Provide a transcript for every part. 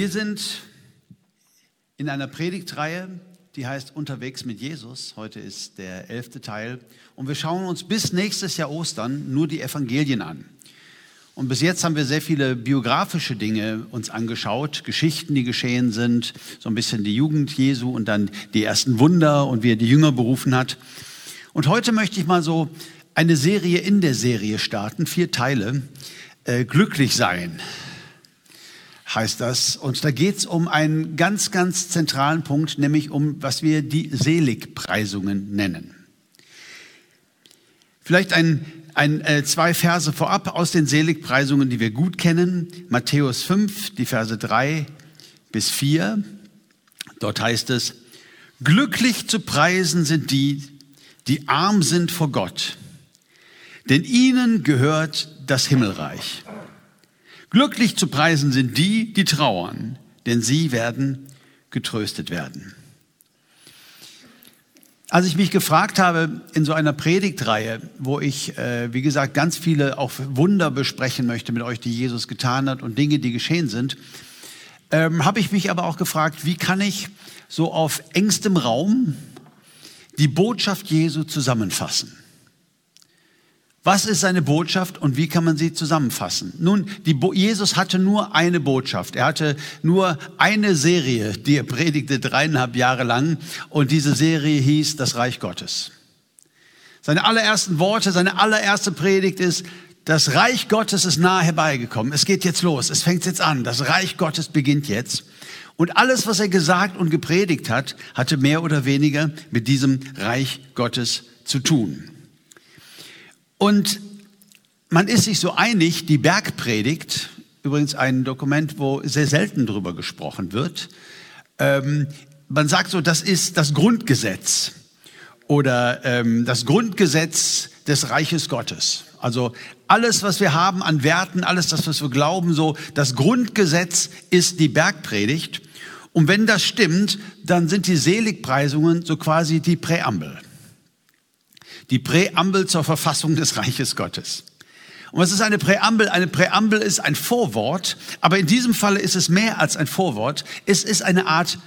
Wir sind in einer Predigtreihe, die heißt Unterwegs mit Jesus. Heute ist der elfte Teil. Und wir schauen uns bis nächstes Jahr Ostern nur die Evangelien an. Und bis jetzt haben wir sehr viele biografische Dinge uns angeschaut, Geschichten, die geschehen sind, so ein bisschen die Jugend Jesu und dann die ersten Wunder und wie er die Jünger berufen hat. Und heute möchte ich mal so eine Serie in der Serie starten, vier Teile. Äh, glücklich sein heißt das. Und da geht es um einen ganz, ganz zentralen Punkt, nämlich um, was wir die Seligpreisungen nennen. Vielleicht ein, ein, äh, zwei Verse vorab aus den Seligpreisungen, die wir gut kennen. Matthäus 5, die Verse 3 bis 4. Dort heißt es, glücklich zu preisen sind die, die arm sind vor Gott, denn ihnen gehört das Himmelreich. Glücklich zu preisen sind die, die trauern, denn sie werden getröstet werden. Als ich mich gefragt habe in so einer Predigtreihe, wo ich, äh, wie gesagt, ganz viele auch Wunder besprechen möchte mit euch, die Jesus getan hat und Dinge, die geschehen sind, ähm, habe ich mich aber auch gefragt, wie kann ich so auf engstem Raum die Botschaft Jesu zusammenfassen? Was ist seine Botschaft und wie kann man sie zusammenfassen? Nun, Jesus hatte nur eine Botschaft. Er hatte nur eine Serie, die er predigte dreieinhalb Jahre lang. Und diese Serie hieß Das Reich Gottes. Seine allerersten Worte, seine allererste Predigt ist, das Reich Gottes ist nahe herbeigekommen. Es geht jetzt los. Es fängt jetzt an. Das Reich Gottes beginnt jetzt. Und alles, was er gesagt und gepredigt hat, hatte mehr oder weniger mit diesem Reich Gottes zu tun. Und man ist sich so einig, die Bergpredigt, übrigens ein Dokument, wo sehr selten drüber gesprochen wird, ähm, man sagt so, das ist das Grundgesetz oder ähm, das Grundgesetz des Reiches Gottes. Also alles, was wir haben an Werten, alles das, was wir glauben, so das Grundgesetz ist die Bergpredigt. Und wenn das stimmt, dann sind die Seligpreisungen so quasi die Präambel die Präambel zur Verfassung des Reiches Gottes. Und was ist eine Präambel? Eine Präambel ist ein Vorwort, aber in diesem Falle ist es mehr als ein Vorwort. Es ist eine Art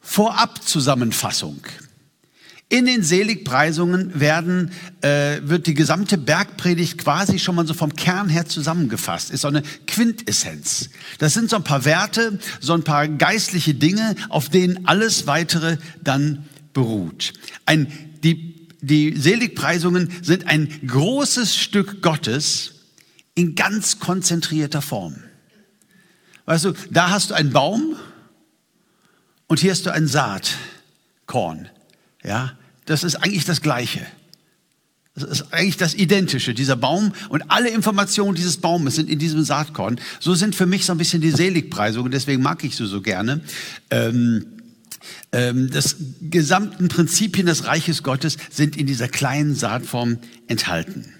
Vorabzusammenfassung. In den Seligpreisungen werden, äh, wird die gesamte Bergpredigt quasi schon mal so vom Kern her zusammengefasst. Ist so eine Quintessenz. Das sind so ein paar Werte, so ein paar geistliche Dinge, auf denen alles weitere dann beruht. Ein, die die Seligpreisungen sind ein großes Stück Gottes in ganz konzentrierter Form. Weißt du, da hast du einen Baum und hier hast du ein Saatkorn. Ja, das ist eigentlich das Gleiche. Das ist eigentlich das Identische, dieser Baum und alle Informationen dieses Baumes sind in diesem Saatkorn. So sind für mich so ein bisschen die Seligpreisungen, deswegen mag ich sie so gerne. Ähm, das gesamten Prinzipien des Reiches Gottes sind in dieser kleinen Saatform enthalten.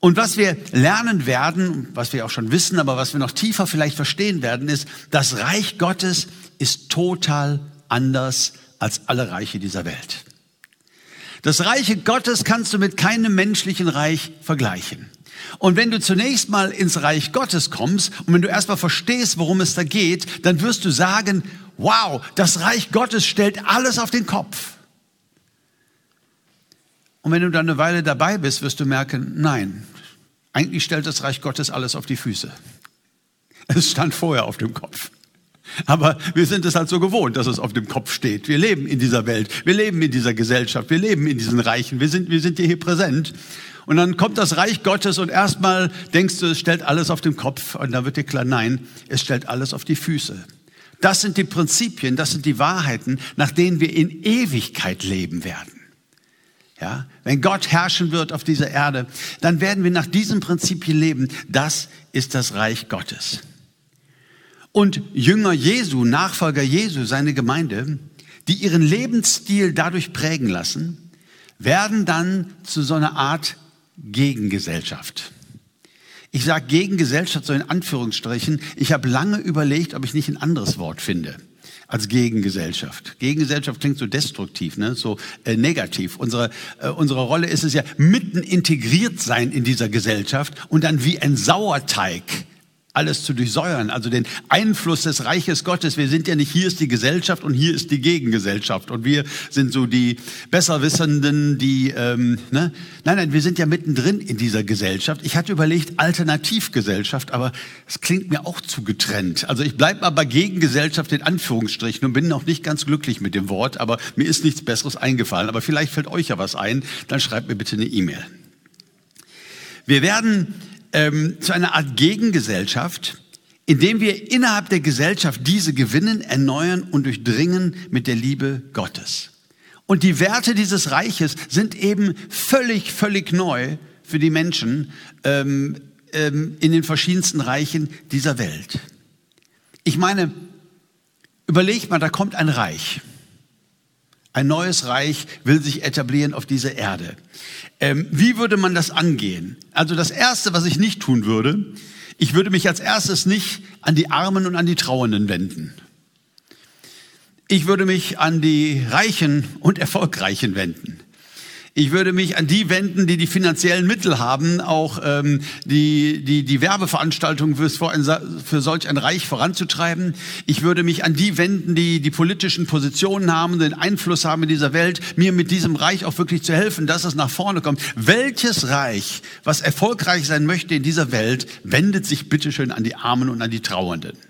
Und was wir lernen werden, was wir auch schon wissen, aber was wir noch tiefer vielleicht verstehen werden, ist, das Reich Gottes ist total anders als alle Reiche dieser Welt. Das Reiche Gottes kannst du mit keinem menschlichen Reich vergleichen. Und wenn du zunächst mal ins Reich Gottes kommst und wenn du erstmal verstehst, worum es da geht, dann wirst du sagen, wow, das Reich Gottes stellt alles auf den Kopf. Und wenn du dann eine Weile dabei bist, wirst du merken, nein, eigentlich stellt das Reich Gottes alles auf die Füße. Es stand vorher auf dem Kopf. Aber wir sind es halt so gewohnt, dass es auf dem Kopf steht. Wir leben in dieser Welt, wir leben in dieser Gesellschaft, wir leben in diesen Reichen, wir sind, wir sind hier präsent. Und dann kommt das Reich Gottes und erstmal denkst du, es stellt alles auf den Kopf. Und dann wird dir klar, nein, es stellt alles auf die Füße. Das sind die Prinzipien, das sind die Wahrheiten, nach denen wir in Ewigkeit leben werden. Ja, wenn Gott herrschen wird auf dieser Erde, dann werden wir nach diesen Prinzipien leben. Das ist das Reich Gottes. Und Jünger Jesu, Nachfolger Jesu, seine Gemeinde, die ihren Lebensstil dadurch prägen lassen, werden dann zu so einer Art Gegengesellschaft. Ich sage Gegengesellschaft so in Anführungsstrichen. Ich habe lange überlegt, ob ich nicht ein anderes Wort finde als Gegengesellschaft. Gegengesellschaft klingt so destruktiv, ne? so äh, negativ. Unsere, äh, unsere Rolle ist es ja, mitten integriert sein in dieser Gesellschaft und dann wie ein Sauerteig alles zu durchsäuern, also den Einfluss des Reiches Gottes. Wir sind ja nicht, hier ist die Gesellschaft und hier ist die Gegengesellschaft und wir sind so die Besserwissenden, die, ähm, ne? nein, nein, wir sind ja mittendrin in dieser Gesellschaft. Ich hatte überlegt, Alternativgesellschaft, aber es klingt mir auch zu getrennt. Also ich bleibe mal bei Gegengesellschaft in Anführungsstrichen und bin noch nicht ganz glücklich mit dem Wort, aber mir ist nichts Besseres eingefallen. Aber vielleicht fällt euch ja was ein, dann schreibt mir bitte eine E-Mail. Wir werden ähm, zu einer Art Gegengesellschaft, indem wir innerhalb der Gesellschaft diese gewinnen, erneuern und durchdringen mit der Liebe Gottes. Und die Werte dieses Reiches sind eben völlig, völlig neu für die Menschen ähm, ähm, in den verschiedensten Reichen dieser Welt. Ich meine, überleg mal, da kommt ein Reich. Ein neues Reich will sich etablieren auf dieser Erde. Ähm, wie würde man das angehen? Also das Erste, was ich nicht tun würde, ich würde mich als erstes nicht an die Armen und an die Trauenden wenden. Ich würde mich an die Reichen und Erfolgreichen wenden. Ich würde mich an die wenden, die die finanziellen Mittel haben, auch ähm, die, die, die Werbeveranstaltungen für, für solch ein Reich voranzutreiben. Ich würde mich an die wenden, die die politischen Positionen haben, den Einfluss haben in dieser Welt, mir mit diesem Reich auch wirklich zu helfen, dass es nach vorne kommt. Welches Reich, was erfolgreich sein möchte in dieser Welt, wendet sich bitteschön an die Armen und an die Trauernden?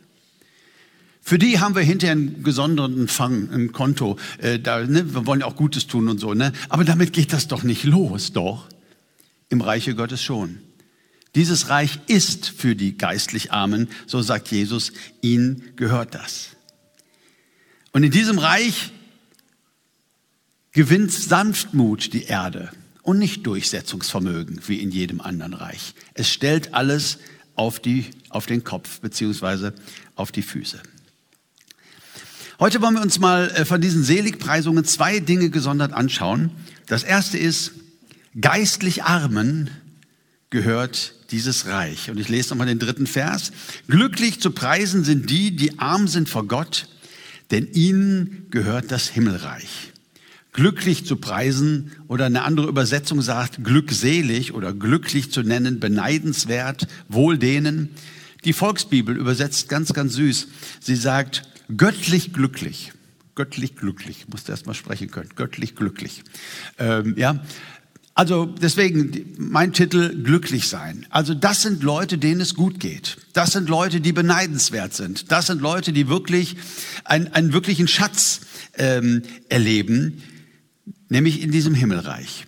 Für die haben wir hinterher einen gesonderten Fang, ein Konto. Äh, da, ne, wir wollen ja auch Gutes tun und so. Ne? Aber damit geht das doch nicht los, doch. Im Reiche Gottes schon. Dieses Reich ist für die geistlich Armen, so sagt Jesus, ihnen gehört das. Und in diesem Reich gewinnt Sanftmut die Erde und nicht Durchsetzungsvermögen wie in jedem anderen Reich. Es stellt alles auf, die, auf den Kopf beziehungsweise auf die Füße. Heute wollen wir uns mal äh, von diesen Seligpreisungen zwei Dinge gesondert anschauen. Das erste ist, geistlich Armen gehört dieses Reich. Und ich lese nochmal den dritten Vers. Glücklich zu preisen sind die, die arm sind vor Gott, denn ihnen gehört das Himmelreich. Glücklich zu preisen oder eine andere Übersetzung sagt glückselig oder glücklich zu nennen, beneidenswert, wohl denen. Die Volksbibel übersetzt ganz, ganz süß. Sie sagt, göttlich glücklich. Göttlich glücklich, ich musste erst mal sprechen können. Göttlich glücklich. Ähm, ja, also deswegen mein Titel glücklich sein. Also das sind Leute, denen es gut geht. Das sind Leute, die beneidenswert sind. Das sind Leute, die wirklich einen, einen wirklichen Schatz ähm, erleben, nämlich in diesem Himmelreich.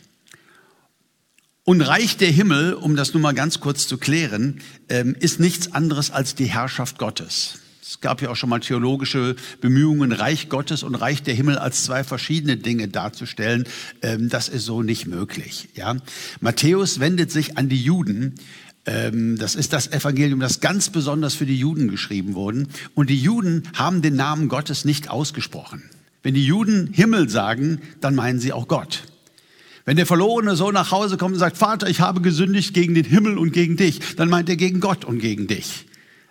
Und Reich der Himmel, um das nun mal ganz kurz zu klären, ähm, ist nichts anderes als die Herrschaft Gottes. Es gab ja auch schon mal theologische Bemühungen, Reich Gottes und Reich der Himmel als zwei verschiedene Dinge darzustellen. Ähm, das ist so nicht möglich. Ja? Matthäus wendet sich an die Juden. Ähm, das ist das Evangelium, das ganz besonders für die Juden geschrieben wurde. Und die Juden haben den Namen Gottes nicht ausgesprochen. Wenn die Juden Himmel sagen, dann meinen sie auch Gott. Wenn der verlorene Sohn nach Hause kommt und sagt, Vater, ich habe gesündigt gegen den Himmel und gegen dich, dann meint er gegen Gott und gegen dich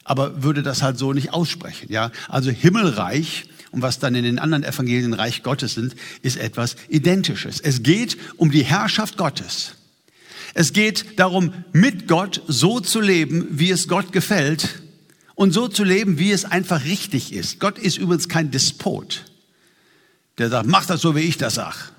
aber würde das halt so nicht aussprechen. Ja, also Himmelreich und was dann in den anderen Evangelien Reich Gottes sind, ist etwas Identisches. Es geht um die Herrschaft Gottes. Es geht darum, mit Gott so zu leben, wie es Gott gefällt und so zu leben, wie es einfach richtig ist. Gott ist übrigens kein Despot, der sagt, mach das so, wie ich das sag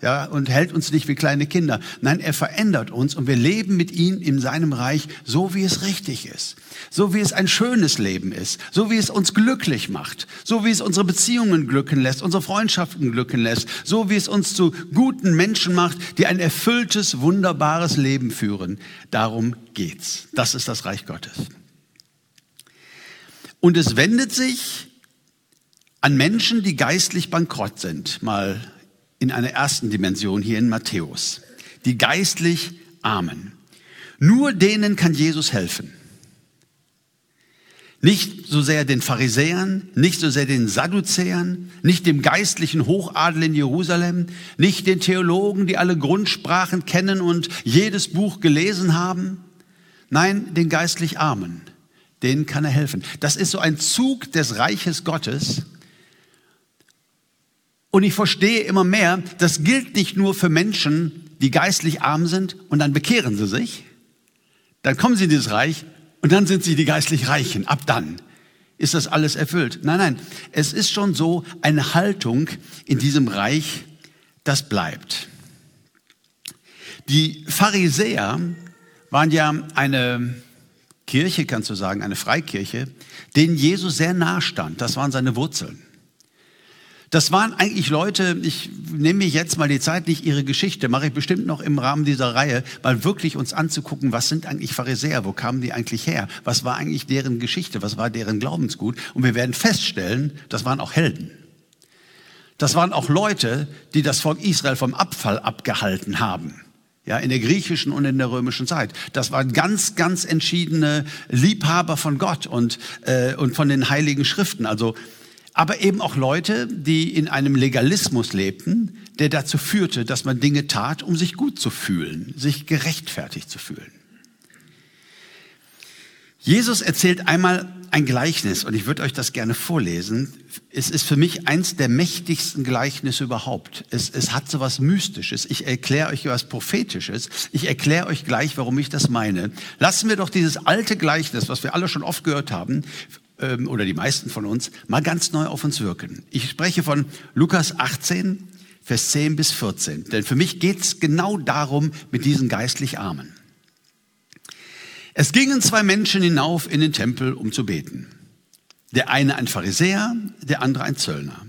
ja, und hält uns nicht wie kleine Kinder. Nein, er verändert uns und wir leben mit ihm in seinem Reich so, wie es richtig ist. So wie es ein schönes Leben ist. So wie es uns glücklich macht. So wie es unsere Beziehungen glücken lässt, unsere Freundschaften glücken lässt. So wie es uns zu guten Menschen macht, die ein erfülltes, wunderbares Leben führen. Darum geht's. Das ist das Reich Gottes. Und es wendet sich an Menschen, die geistlich bankrott sind. Mal in einer ersten Dimension hier in Matthäus. Die geistlich Armen. Nur denen kann Jesus helfen. Nicht so sehr den Pharisäern, nicht so sehr den Sadduzäern, nicht dem geistlichen Hochadel in Jerusalem, nicht den Theologen, die alle Grundsprachen kennen und jedes Buch gelesen haben. Nein, den geistlich Armen. Denen kann er helfen. Das ist so ein Zug des Reiches Gottes, und ich verstehe immer mehr, das gilt nicht nur für Menschen, die geistlich arm sind und dann bekehren sie sich, dann kommen sie in dieses Reich und dann sind sie die geistlich Reichen. Ab dann ist das alles erfüllt. Nein, nein, es ist schon so eine Haltung in diesem Reich, das bleibt. Die Pharisäer waren ja eine Kirche, kannst du sagen, eine Freikirche, denen Jesus sehr nahe stand. Das waren seine Wurzeln. Das waren eigentlich Leute, ich nehme mir jetzt mal die Zeit, nicht ihre Geschichte, mache ich bestimmt noch im Rahmen dieser Reihe, mal wirklich uns anzugucken, was sind eigentlich Pharisäer, wo kamen die eigentlich her, was war eigentlich deren Geschichte, was war deren Glaubensgut. Und wir werden feststellen, das waren auch Helden. Das waren auch Leute, die das Volk Israel vom Abfall abgehalten haben. Ja, in der griechischen und in der römischen Zeit. Das waren ganz, ganz entschiedene Liebhaber von Gott und, äh, und von den heiligen Schriften. Also aber eben auch Leute, die in einem Legalismus lebten, der dazu führte, dass man Dinge tat, um sich gut zu fühlen, sich gerechtfertigt zu fühlen. Jesus erzählt einmal ein Gleichnis und ich würde euch das gerne vorlesen. Es ist für mich eins der mächtigsten Gleichnisse überhaupt. Es, es hat so was Mystisches. Ich erkläre euch was Prophetisches. Ich erkläre euch gleich, warum ich das meine. Lassen wir doch dieses alte Gleichnis, was wir alle schon oft gehört haben, ähm, oder die meisten von uns, mal ganz neu auf uns wirken. Ich spreche von Lukas 18, Vers 10 bis 14. Denn für mich geht es genau darum mit diesen geistlich Armen. Es gingen zwei Menschen hinauf in den Tempel, um zu beten. Der eine ein Pharisäer, der andere ein Zöllner.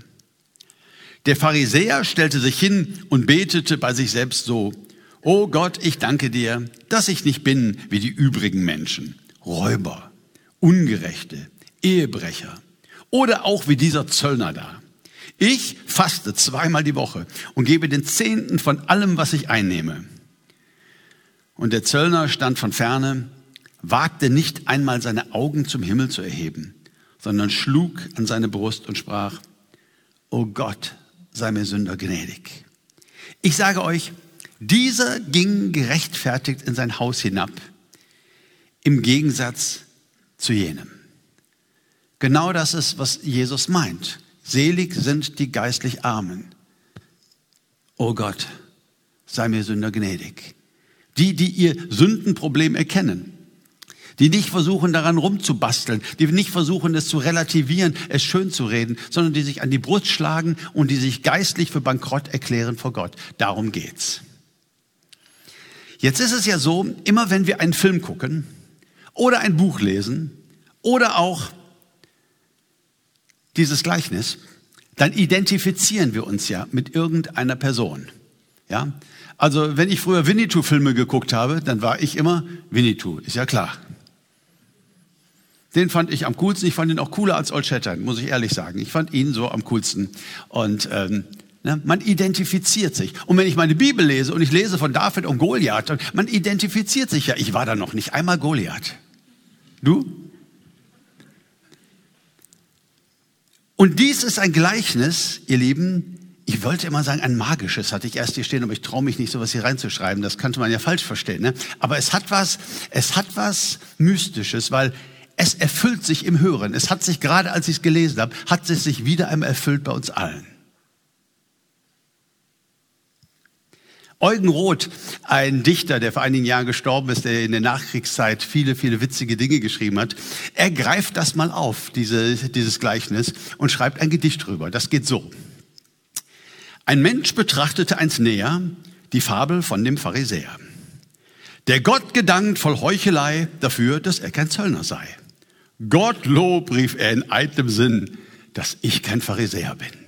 Der Pharisäer stellte sich hin und betete bei sich selbst so, O Gott, ich danke dir, dass ich nicht bin wie die übrigen Menschen, Räuber, Ungerechte, Ehebrecher oder auch wie dieser Zöllner da. Ich faste zweimal die Woche und gebe den Zehnten von allem, was ich einnehme. Und der Zöllner stand von ferne, wagte nicht einmal seine Augen zum Himmel zu erheben, sondern schlug an seine Brust und sprach, O Gott, sei mir Sünder gnädig. Ich sage euch, dieser ging gerechtfertigt in sein Haus hinab, im Gegensatz zu jenem. Genau das ist, was Jesus meint. Selig sind die geistlich Armen. Oh Gott, sei mir Sünder gnädig. Die, die ihr Sündenproblem erkennen. Die nicht versuchen, daran rumzubasteln. Die nicht versuchen, es zu relativieren, es schön zu reden, sondern die sich an die Brust schlagen und die sich geistlich für bankrott erklären vor Gott. Darum geht's. Jetzt ist es ja so, immer wenn wir einen Film gucken oder ein Buch lesen oder auch dieses Gleichnis, dann identifizieren wir uns ja mit irgendeiner Person. Ja? Also, wenn ich früher Winnetou-Filme geguckt habe, dann war ich immer Winnetou, ist ja klar. Den fand ich am coolsten. Ich fand ihn auch cooler als Old Shatterhand, muss ich ehrlich sagen. Ich fand ihn so am coolsten. Und ähm, ne, man identifiziert sich. Und wenn ich meine Bibel lese und ich lese von David und Goliath, man identifiziert sich ja. Ich war da noch nicht einmal Goliath. Du? Und dies ist ein Gleichnis, ihr Lieben, ich wollte immer sagen, ein magisches hatte ich erst hier stehen, aber ich traue mich nicht, sowas hier reinzuschreiben. Das könnte man ja falsch verstehen. Ne? Aber es hat was, es hat was Mystisches, weil es erfüllt sich im Hören. Es hat sich gerade, als ich es gelesen habe, hat es sich wieder einmal erfüllt bei uns allen. Eugen Roth, ein Dichter, der vor einigen Jahren gestorben ist, der in der Nachkriegszeit viele, viele witzige Dinge geschrieben hat, er greift das mal auf, diese, dieses Gleichnis, und schreibt ein Gedicht drüber. Das geht so. Ein Mensch betrachtete eins näher, die Fabel von dem Pharisäer. Der Gott gedankt voll Heuchelei dafür, dass er kein Zöllner sei. Gottlob, rief er in eitlem Sinn, dass ich kein Pharisäer bin.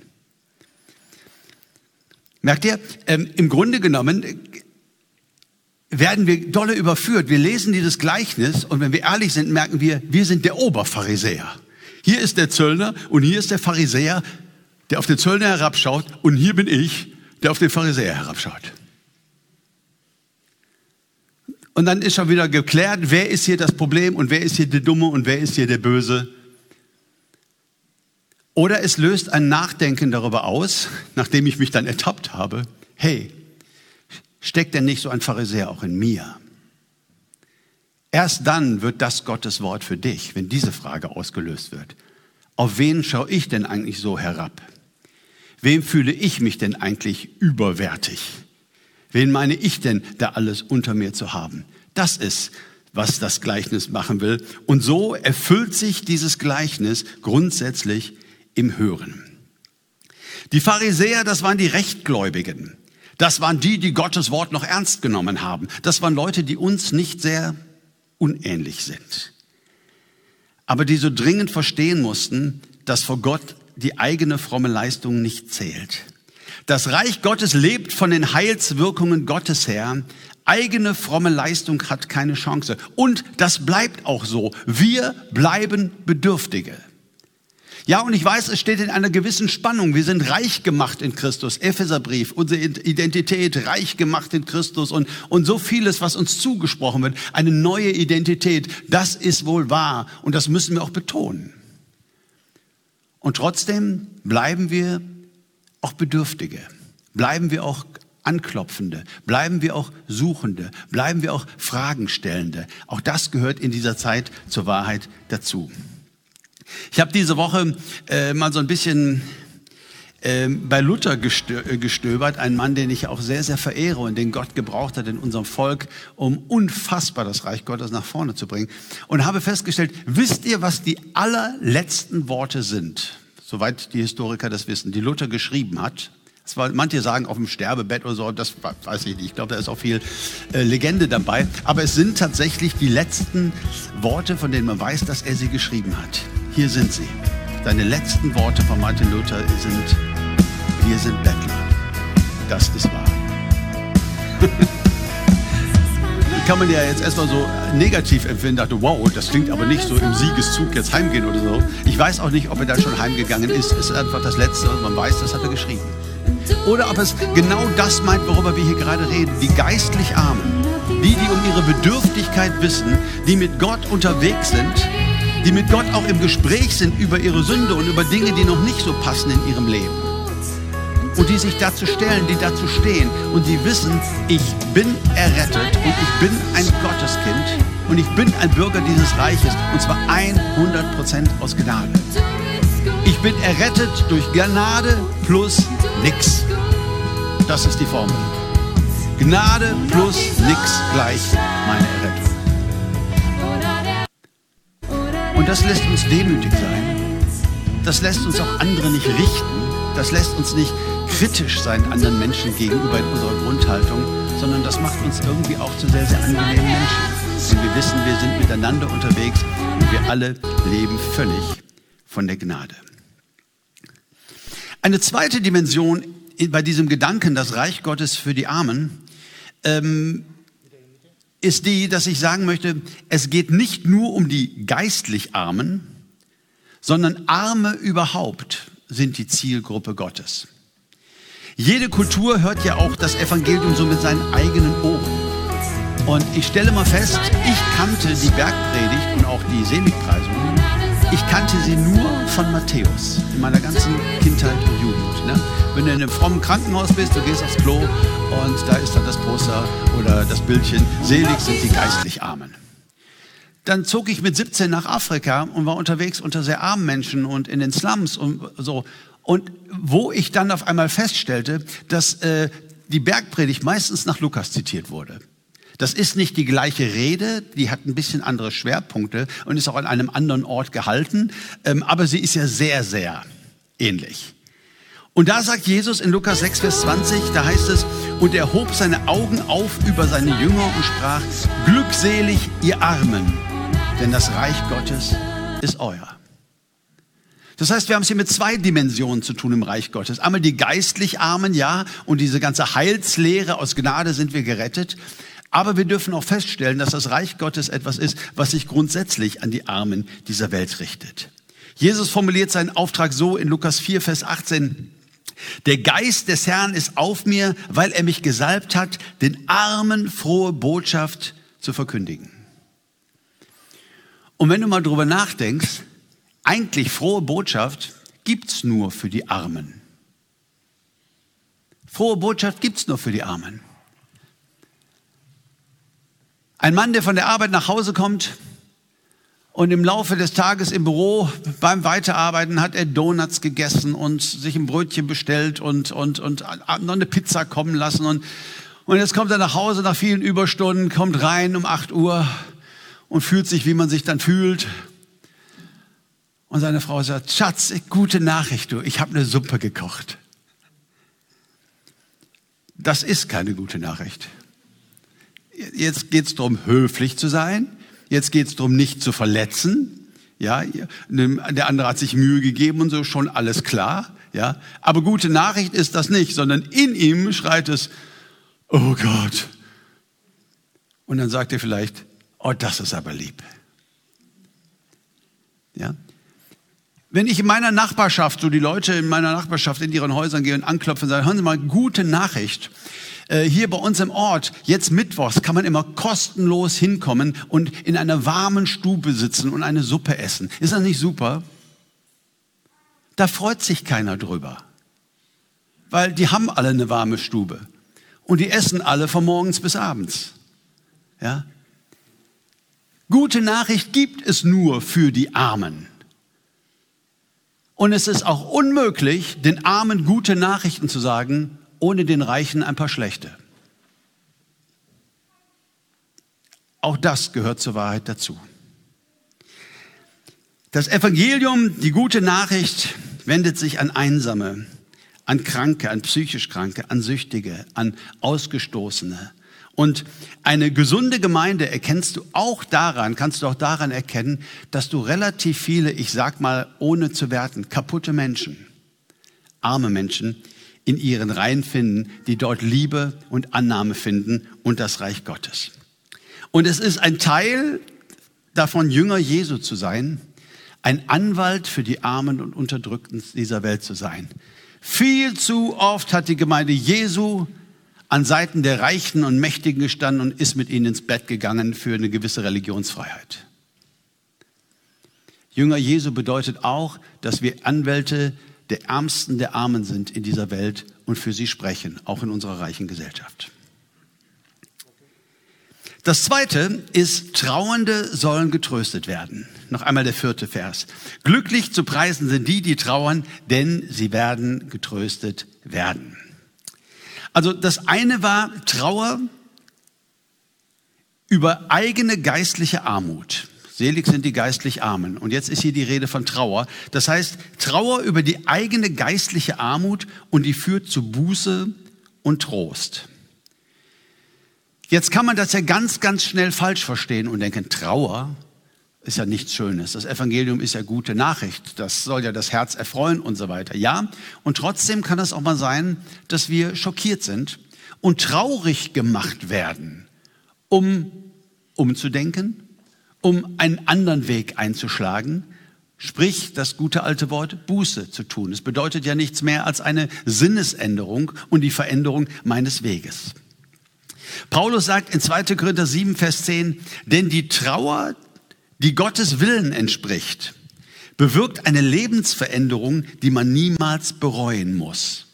Merkt ihr, ähm, im Grunde genommen werden wir dolle überführt. Wir lesen dieses Gleichnis und wenn wir ehrlich sind, merken wir, wir sind der Oberpharisäer. Hier ist der Zöllner und hier ist der Pharisäer, der auf den Zöllner herabschaut und hier bin ich, der auf den Pharisäer herabschaut. Und dann ist schon wieder geklärt, wer ist hier das Problem und wer ist hier der Dumme und wer ist hier der Böse. Oder es löst ein Nachdenken darüber aus, nachdem ich mich dann ertappt habe, hey, steckt denn nicht so ein Pharisäer auch in mir? Erst dann wird das Gottes Wort für dich, wenn diese Frage ausgelöst wird. Auf wen schaue ich denn eigentlich so herab? Wem fühle ich mich denn eigentlich überwertig? Wen meine ich denn, da alles unter mir zu haben? Das ist was das Gleichnis machen will. Und so erfüllt sich dieses Gleichnis grundsätzlich im Hören. Die Pharisäer, das waren die Rechtgläubigen. Das waren die, die Gottes Wort noch ernst genommen haben. Das waren Leute, die uns nicht sehr unähnlich sind. Aber die so dringend verstehen mussten, dass vor Gott die eigene fromme Leistung nicht zählt. Das Reich Gottes lebt von den Heilswirkungen Gottes her. Eigene fromme Leistung hat keine Chance. Und das bleibt auch so. Wir bleiben Bedürftige. Ja, und ich weiß, es steht in einer gewissen Spannung. Wir sind reich gemacht in Christus. Epheserbrief, unsere Identität reich gemacht in Christus und, und so vieles, was uns zugesprochen wird. Eine neue Identität, das ist wohl wahr und das müssen wir auch betonen. Und trotzdem bleiben wir auch Bedürftige, bleiben wir auch Anklopfende, bleiben wir auch Suchende, bleiben wir auch Fragenstellende. Auch das gehört in dieser Zeit zur Wahrheit dazu. Ich habe diese Woche äh, mal so ein bisschen äh, bei Luther äh, gestöbert, ein Mann, den ich auch sehr, sehr verehre und den Gott gebraucht hat in unserem Volk, um unfassbar das Reich Gottes nach vorne zu bringen. Und habe festgestellt, wisst ihr, was die allerletzten Worte sind? Soweit die Historiker das wissen, die Luther geschrieben hat. War, manche sagen auf dem Sterbebett oder so, das weiß ich nicht. Ich glaube, da ist auch viel äh, Legende dabei. Aber es sind tatsächlich die letzten Worte, von denen man weiß, dass er sie geschrieben hat. Hier sind sie. Deine letzten Worte von Martin Luther sind, wir sind Bettler. Das ist wahr. kann man ja jetzt erstmal so negativ empfinden, dachte, wow, das klingt aber nicht so im Siegeszug jetzt heimgehen oder so. Ich weiß auch nicht, ob er da schon heimgegangen ist. Es ist einfach das Letzte, man weiß, das hat er geschrieben. Oder ob es genau das meint, worüber wir hier gerade reden. Die geistlich Armen, die, die um ihre Bedürftigkeit wissen, die mit Gott unterwegs sind, die mit Gott auch im Gespräch sind über ihre Sünde und über Dinge, die noch nicht so passen in ihrem Leben. Und die sich dazu stellen, die dazu stehen und die wissen, ich bin errettet und ich bin ein Gotteskind und ich bin ein Bürger dieses Reiches und zwar 100% aus Gnade. Ich bin errettet durch Gnade plus nix. Das ist die Formel. Gnade plus nix gleich meine Errettung. Und das lässt uns demütig sein. Das lässt uns auch andere nicht richten. Das lässt uns nicht kritisch sein anderen Menschen gegenüber in unserer Grundhaltung, sondern das macht uns irgendwie auch zu sehr, sehr angenehmen Menschen. Denn wir wissen, wir sind miteinander unterwegs und wir alle leben völlig von der Gnade. Eine zweite Dimension bei diesem Gedanken, das Reich Gottes für die Armen, ähm, ist die, dass ich sagen möchte, es geht nicht nur um die geistlich Armen, sondern Arme überhaupt sind die Zielgruppe Gottes. Jede Kultur hört ja auch das Evangelium so mit seinen eigenen Ohren. Und ich stelle mal fest, ich kannte die Bergpredigt und auch die Seligpreisungen, ich kannte sie nur von Matthäus in meiner ganzen Kindheit und Jugend. Ne? Wenn du in einem frommen Krankenhaus bist, du gehst aufs Klo und da ist dann das Poster oder das Bildchen, selig sind die geistlich Armen. Dann zog ich mit 17 nach Afrika und war unterwegs unter sehr armen Menschen und in den Slums und so. Und wo ich dann auf einmal feststellte, dass äh, die Bergpredigt meistens nach Lukas zitiert wurde. Das ist nicht die gleiche Rede, die hat ein bisschen andere Schwerpunkte und ist auch an einem anderen Ort gehalten, ähm, aber sie ist ja sehr, sehr ähnlich. Und da sagt Jesus in Lukas 6, Vers 20, da heißt es, und er hob seine Augen auf über seine Jünger und sprach, glückselig ihr Armen, denn das Reich Gottes ist euer. Das heißt, wir haben es hier mit zwei Dimensionen zu tun im Reich Gottes. Einmal die geistlich Armen, ja, und diese ganze Heilslehre aus Gnade sind wir gerettet. Aber wir dürfen auch feststellen, dass das Reich Gottes etwas ist, was sich grundsätzlich an die Armen dieser Welt richtet. Jesus formuliert seinen Auftrag so in Lukas 4, Vers 18. Der Geist des Herrn ist auf mir, weil er mich gesalbt hat, den Armen frohe Botschaft zu verkündigen. Und wenn du mal drüber nachdenkst, eigentlich frohe Botschaft gibt's nur für die Armen. Frohe Botschaft gibt's nur für die Armen. Ein Mann, der von der Arbeit nach Hause kommt und im Laufe des Tages im Büro beim Weiterarbeiten hat er Donuts gegessen und sich ein Brötchen bestellt und, und, und noch eine Pizza kommen lassen. Und, und jetzt kommt er nach Hause nach vielen Überstunden, kommt rein um 8 Uhr und fühlt sich, wie man sich dann fühlt. Und seine Frau sagt, Schatz, gute Nachricht, du, ich habe eine Suppe gekocht. Das ist keine gute Nachricht. Jetzt geht es darum, höflich zu sein. Jetzt geht es darum, nicht zu verletzen. Ja, der andere hat sich Mühe gegeben und so, schon alles klar. Ja, aber gute Nachricht ist das nicht, sondern in ihm schreit es, oh Gott. Und dann sagt er vielleicht, oh, das ist aber lieb. Ja, wenn ich in meiner Nachbarschaft, so die Leute in meiner Nachbarschaft in ihren Häusern gehen und anklopfen und sagen, hören Sie mal, gute Nachricht. Äh, hier bei uns im Ort, jetzt Mittwochs, kann man immer kostenlos hinkommen und in einer warmen Stube sitzen und eine Suppe essen. Ist das nicht super? Da freut sich keiner drüber. Weil die haben alle eine warme Stube. Und die essen alle von morgens bis abends. Ja? Gute Nachricht gibt es nur für die Armen. Und es ist auch unmöglich, den Armen gute Nachrichten zu sagen, ohne den Reichen ein paar schlechte. Auch das gehört zur Wahrheit dazu. Das Evangelium, die gute Nachricht, wendet sich an Einsame, an Kranke, an psychisch Kranke, an Süchtige, an Ausgestoßene, und eine gesunde Gemeinde erkennst du auch daran, kannst du auch daran erkennen, dass du relativ viele, ich sag mal, ohne zu werten, kaputte Menschen, arme Menschen in ihren Reihen finden, die dort Liebe und Annahme finden und das Reich Gottes. Und es ist ein Teil davon, Jünger Jesu zu sein, ein Anwalt für die Armen und Unterdrückten dieser Welt zu sein. Viel zu oft hat die Gemeinde Jesu an Seiten der Reichen und Mächtigen gestanden und ist mit ihnen ins Bett gegangen für eine gewisse Religionsfreiheit. Jünger Jesu bedeutet auch, dass wir Anwälte der Ärmsten der Armen sind in dieser Welt und für sie sprechen, auch in unserer reichen Gesellschaft. Das zweite ist, Trauernde sollen getröstet werden. Noch einmal der vierte Vers. Glücklich zu preisen sind die, die trauern, denn sie werden getröstet werden. Also das eine war Trauer über eigene geistliche Armut. Selig sind die geistlich Armen. Und jetzt ist hier die Rede von Trauer. Das heißt, Trauer über die eigene geistliche Armut und die führt zu Buße und Trost. Jetzt kann man das ja ganz, ganz schnell falsch verstehen und denken, Trauer, ist ja nichts Schönes. Das Evangelium ist ja gute Nachricht. Das soll ja das Herz erfreuen und so weiter. Ja, und trotzdem kann es auch mal sein, dass wir schockiert sind und traurig gemacht werden, um umzudenken, um einen anderen Weg einzuschlagen, sprich das gute alte Wort Buße zu tun. Es bedeutet ja nichts mehr als eine Sinnesänderung und die Veränderung meines Weges. Paulus sagt in 2. Korinther 7, Vers 10, denn die Trauer, die Gottes Willen entspricht, bewirkt eine Lebensveränderung, die man niemals bereuen muss.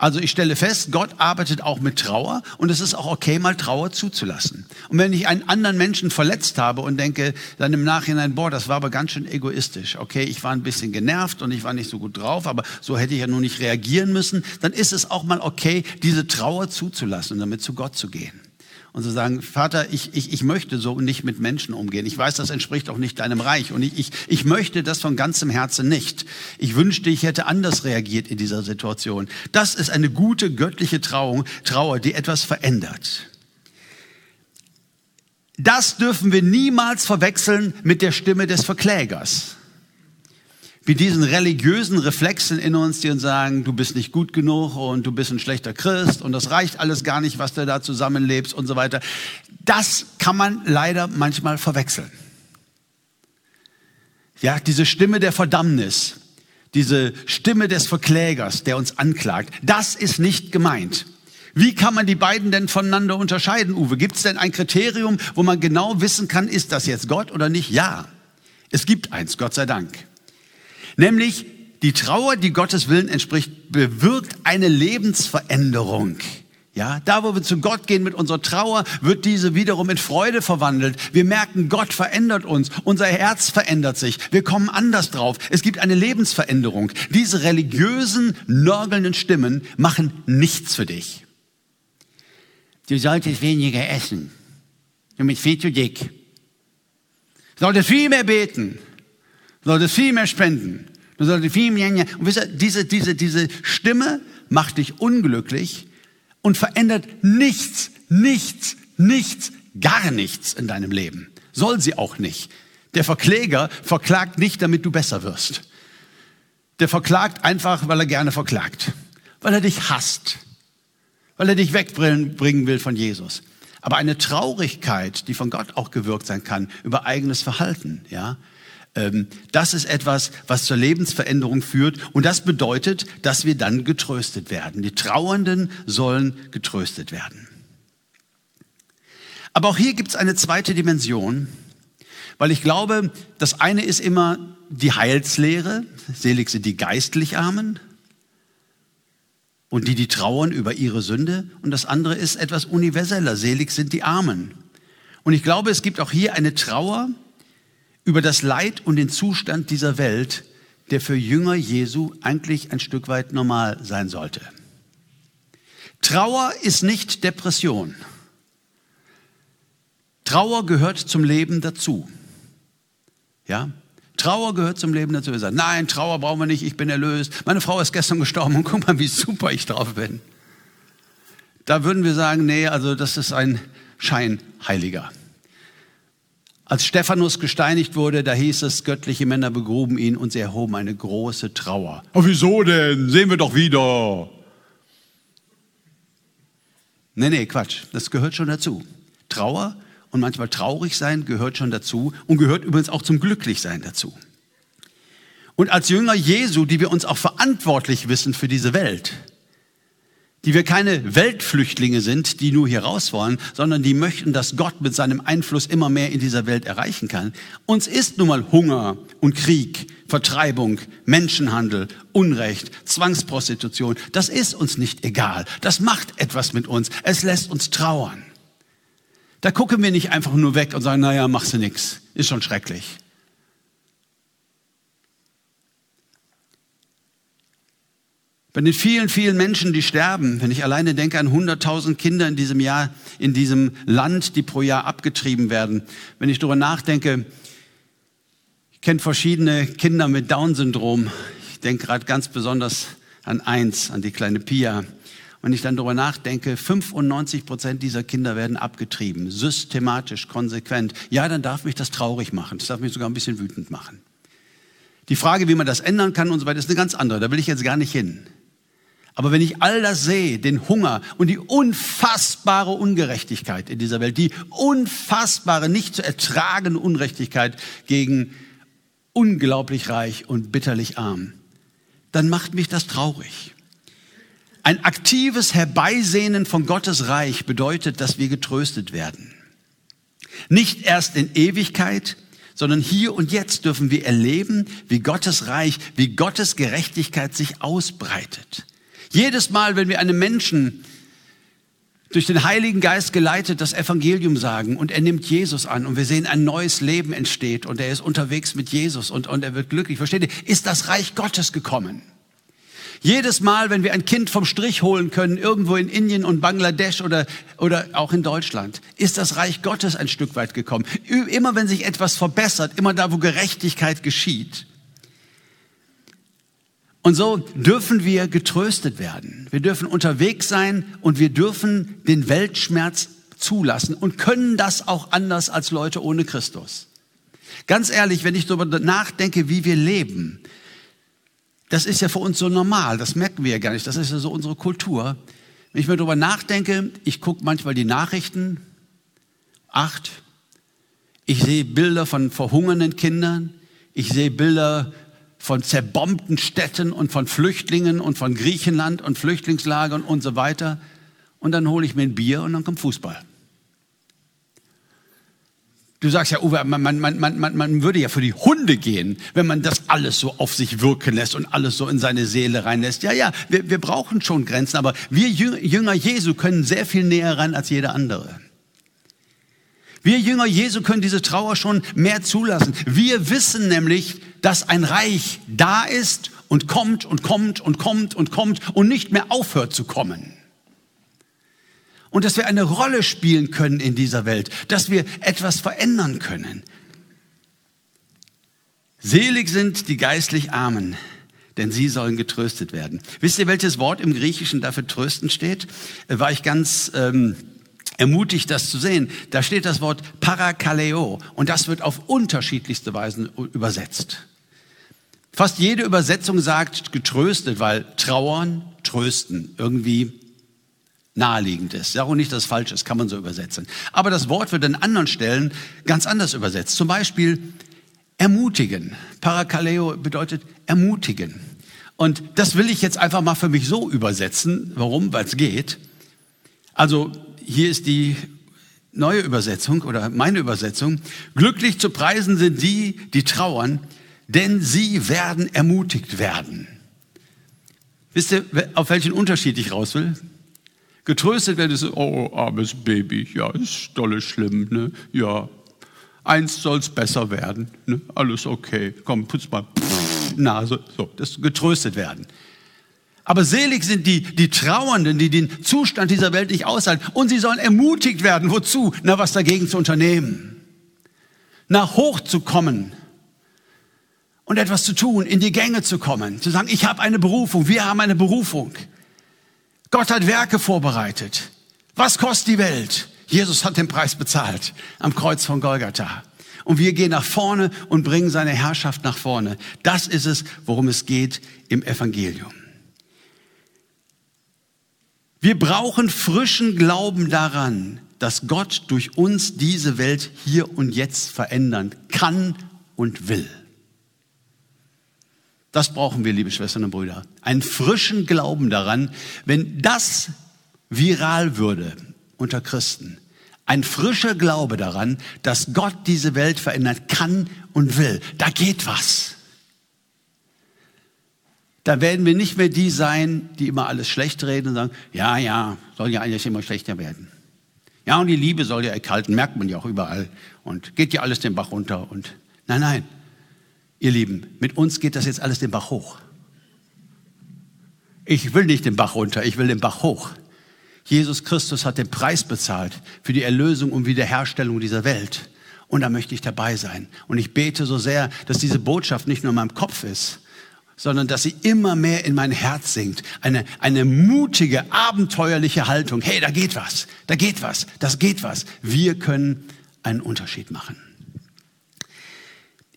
Also ich stelle fest, Gott arbeitet auch mit Trauer und es ist auch okay, mal Trauer zuzulassen. Und wenn ich einen anderen Menschen verletzt habe und denke dann im Nachhinein, boah, das war aber ganz schön egoistisch. Okay, ich war ein bisschen genervt und ich war nicht so gut drauf, aber so hätte ich ja nur nicht reagieren müssen. Dann ist es auch mal okay, diese Trauer zuzulassen und damit zu Gott zu gehen und zu sagen, Vater, ich, ich, ich möchte so nicht mit Menschen umgehen. Ich weiß, das entspricht auch nicht deinem Reich und ich, ich, ich möchte das von ganzem Herzen nicht. Ich wünschte, ich hätte anders reagiert in dieser Situation. Das ist eine gute göttliche Trauung, Trauer, die etwas verändert. Das dürfen wir niemals verwechseln mit der Stimme des Verklägers wie diesen religiösen Reflexen in uns, die uns sagen, du bist nicht gut genug und du bist ein schlechter Christ und das reicht alles gar nicht, was du da zusammenlebst und so weiter. Das kann man leider manchmal verwechseln. Ja, diese Stimme der Verdammnis, diese Stimme des Verklägers, der uns anklagt, das ist nicht gemeint. Wie kann man die beiden denn voneinander unterscheiden, Uwe? Gibt es denn ein Kriterium, wo man genau wissen kann, ist das jetzt Gott oder nicht? Ja, es gibt eins, Gott sei Dank. Nämlich die Trauer, die Gottes Willen entspricht, bewirkt eine Lebensveränderung. Ja, da wo wir zu Gott gehen mit unserer Trauer, wird diese wiederum in Freude verwandelt. Wir merken, Gott verändert uns. Unser Herz verändert sich. Wir kommen anders drauf. Es gibt eine Lebensveränderung. Diese religiösen, nörgelnden Stimmen machen nichts für dich. Du solltest weniger essen. Du bist viel zu dick. solltest viel mehr beten, du solltest viel mehr spenden, du solltest viel mehr. Und wisst ihr, diese, diese, diese Stimme macht dich unglücklich und verändert nichts, nichts, nichts, gar nichts in deinem Leben. Soll sie auch nicht. Der Verkläger verklagt nicht, damit du besser wirst. Der verklagt einfach, weil er gerne verklagt. Weil er dich hasst. Weil er dich wegbringen will von Jesus. Aber eine Traurigkeit, die von Gott auch gewirkt sein kann, über eigenes Verhalten, ja, das ist etwas, was zur Lebensveränderung führt. Und das bedeutet, dass wir dann getröstet werden. Die Trauernden sollen getröstet werden. Aber auch hier gibt es eine zweite Dimension, weil ich glaube, das eine ist immer die Heilslehre, selig sind die geistlich Armen und die, die trauern über ihre Sünde. Und das andere ist etwas universeller, selig sind die Armen. Und ich glaube, es gibt auch hier eine Trauer über das Leid und den Zustand dieser Welt, der für Jünger Jesu eigentlich ein Stück weit normal sein sollte. Trauer ist nicht Depression. Trauer gehört zum Leben dazu. Ja? Trauer gehört zum Leben dazu. Wir sagen, nein, Trauer brauchen wir nicht, ich bin erlöst. Meine Frau ist gestern gestorben und guck mal, wie super ich drauf bin. Da würden wir sagen, nee, also das ist ein Scheinheiliger. Als Stephanus gesteinigt wurde, da hieß es, göttliche Männer begruben ihn und sie erhoben eine große Trauer. Aber wieso denn? Sehen wir doch wieder. Nee, nee, Quatsch. Das gehört schon dazu. Trauer und manchmal traurig sein gehört schon dazu und gehört übrigens auch zum Glücklichsein dazu. Und als Jünger Jesu, die wir uns auch verantwortlich wissen für diese Welt, die wir keine Weltflüchtlinge sind, die nur hier raus wollen, sondern die möchten, dass Gott mit seinem Einfluss immer mehr in dieser Welt erreichen kann. Uns ist nun mal Hunger und Krieg, Vertreibung, Menschenhandel, Unrecht, Zwangsprostitution. Das ist uns nicht egal. Das macht etwas mit uns. Es lässt uns trauern. Da gucken wir nicht einfach nur weg und sagen, naja, machst du nix. Ist schon schrecklich. Bei den vielen, vielen Menschen, die sterben, wenn ich alleine denke an 100.000 Kinder in diesem Jahr, in diesem Land, die pro Jahr abgetrieben werden. Wenn ich darüber nachdenke, ich kenne verschiedene Kinder mit Down-Syndrom. Ich denke gerade ganz besonders an eins, an die kleine Pia. Wenn ich dann darüber nachdenke, 95 Prozent dieser Kinder werden abgetrieben, systematisch, konsequent. Ja, dann darf mich das traurig machen. Das darf mich sogar ein bisschen wütend machen. Die Frage, wie man das ändern kann und so weiter, ist eine ganz andere. Da will ich jetzt gar nicht hin. Aber wenn ich all das sehe, den Hunger und die unfassbare Ungerechtigkeit in dieser Welt, die unfassbare, nicht zu ertragende Unrechtigkeit gegen unglaublich reich und bitterlich arm, dann macht mich das traurig. Ein aktives Herbeisehnen von Gottes Reich bedeutet, dass wir getröstet werden. Nicht erst in Ewigkeit, sondern hier und jetzt dürfen wir erleben, wie Gottes Reich, wie Gottes Gerechtigkeit sich ausbreitet. Jedes Mal, wenn wir einem Menschen durch den Heiligen Geist geleitet das Evangelium sagen und er nimmt Jesus an und wir sehen ein neues Leben entsteht und er ist unterwegs mit Jesus und, und er wird glücklich. Versteht ihr? Ist das Reich Gottes gekommen? Jedes Mal, wenn wir ein Kind vom Strich holen können, irgendwo in Indien und Bangladesch oder, oder auch in Deutschland, ist das Reich Gottes ein Stück weit gekommen. Immer wenn sich etwas verbessert, immer da, wo Gerechtigkeit geschieht, und so dürfen wir getröstet werden. Wir dürfen unterwegs sein und wir dürfen den Weltschmerz zulassen und können das auch anders als Leute ohne Christus. Ganz ehrlich, wenn ich darüber nachdenke, wie wir leben, das ist ja für uns so normal, das merken wir ja gar nicht, das ist ja so unsere Kultur. Wenn ich mir darüber nachdenke, ich gucke manchmal die Nachrichten, acht, ich sehe Bilder von verhungernden Kindern, ich sehe Bilder von zerbombten Städten und von Flüchtlingen und von Griechenland und Flüchtlingslagern und so weiter. Und dann hole ich mir ein Bier und dann kommt Fußball. Du sagst ja, Uwe, man, man, man, man, man würde ja für die Hunde gehen, wenn man das alles so auf sich wirken lässt und alles so in seine Seele reinlässt. Ja, ja, wir, wir brauchen schon Grenzen, aber wir Jünger Jesu können sehr viel näher ran als jeder andere. Wir Jünger Jesu können diese Trauer schon mehr zulassen. Wir wissen nämlich, dass ein Reich da ist und kommt und kommt und kommt und kommt und nicht mehr aufhört zu kommen. Und dass wir eine Rolle spielen können in dieser Welt, dass wir etwas verändern können. Selig sind die geistlich Armen, denn sie sollen getröstet werden. Wisst ihr, welches Wort im Griechischen dafür trösten steht? Äh, war ich ganz ähm, ermutigt, das zu sehen. Da steht das Wort Parakaleo und das wird auf unterschiedlichste Weisen übersetzt. Fast jede Übersetzung sagt getröstet, weil trauern, trösten irgendwie naheliegend ist. Ja, auch nicht, dass es falsch ist, kann man so übersetzen. Aber das Wort wird an anderen Stellen ganz anders übersetzt. Zum Beispiel ermutigen. Parakaleo bedeutet ermutigen. Und das will ich jetzt einfach mal für mich so übersetzen. Warum? Weil es geht. Also hier ist die neue Übersetzung oder meine Übersetzung. Glücklich zu preisen sind die, die trauern, denn sie werden ermutigt werden. Wisst ihr, auf welchen Unterschied ich raus will? Getröstet werden ist, oh, armes Baby, ja, ist dolle schlimm, ne? Ja, eins soll's besser werden, ne? Alles okay, komm, putz mal Nase, so, das getröstet werden. Aber selig sind die, die Trauernden, die den Zustand dieser Welt nicht aushalten. Und sie sollen ermutigt werden. Wozu? Na, was dagegen zu unternehmen. Nach hochzukommen und etwas zu tun, in die Gänge zu kommen, zu sagen, ich habe eine Berufung, wir haben eine Berufung. Gott hat Werke vorbereitet. Was kostet die Welt? Jesus hat den Preis bezahlt am Kreuz von Golgatha. Und wir gehen nach vorne und bringen seine Herrschaft nach vorne. Das ist es, worum es geht im Evangelium. Wir brauchen frischen Glauben daran, dass Gott durch uns diese Welt hier und jetzt verändern kann und will. Das brauchen wir, liebe Schwestern und Brüder. Einen frischen Glauben daran, wenn das viral würde unter Christen. Ein frischer Glaube daran, dass Gott diese Welt verändern kann und will. Da geht was. Da werden wir nicht mehr die sein, die immer alles schlecht reden und sagen, ja, ja, soll ja eigentlich immer schlechter werden. Ja, und die Liebe soll ja erkalten, merkt man ja auch überall. Und geht ja alles den Bach runter. Und nein, nein, Ihr Lieben, mit uns geht das jetzt alles den Bach hoch. Ich will nicht den Bach runter, ich will den Bach hoch. Jesus Christus hat den Preis bezahlt für die Erlösung und Wiederherstellung dieser Welt. Und da möchte ich dabei sein. Und ich bete so sehr, dass diese Botschaft nicht nur in meinem Kopf ist, sondern dass sie immer mehr in mein Herz sinkt. Eine, eine mutige, abenteuerliche Haltung. Hey, da geht was, da geht was, das geht was. Wir können einen Unterschied machen.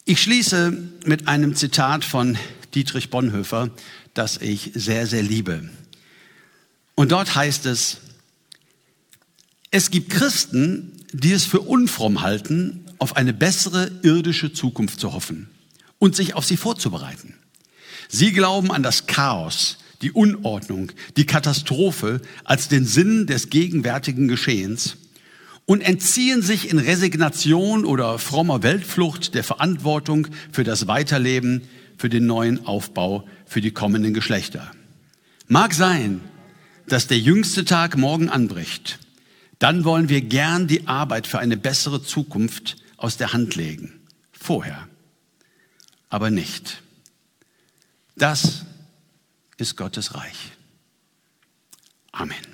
Ich schließe mit einem Zitat von Dietrich Bonhoeffer, das ich sehr, sehr liebe. Und dort heißt es, es gibt Christen, die es für unfromm halten, auf eine bessere irdische Zukunft zu hoffen und sich auf sie vorzubereiten. Sie glauben an das Chaos, die Unordnung, die Katastrophe als den Sinn des gegenwärtigen Geschehens und entziehen sich in Resignation oder frommer Weltflucht der Verantwortung für das Weiterleben, für den neuen Aufbau, für die kommenden Geschlechter. Mag sein, dass der jüngste Tag morgen anbricht. Dann wollen wir gern die Arbeit für eine bessere Zukunft aus der Hand legen. Vorher. Aber nicht. Das ist Gottes Reich. Amen.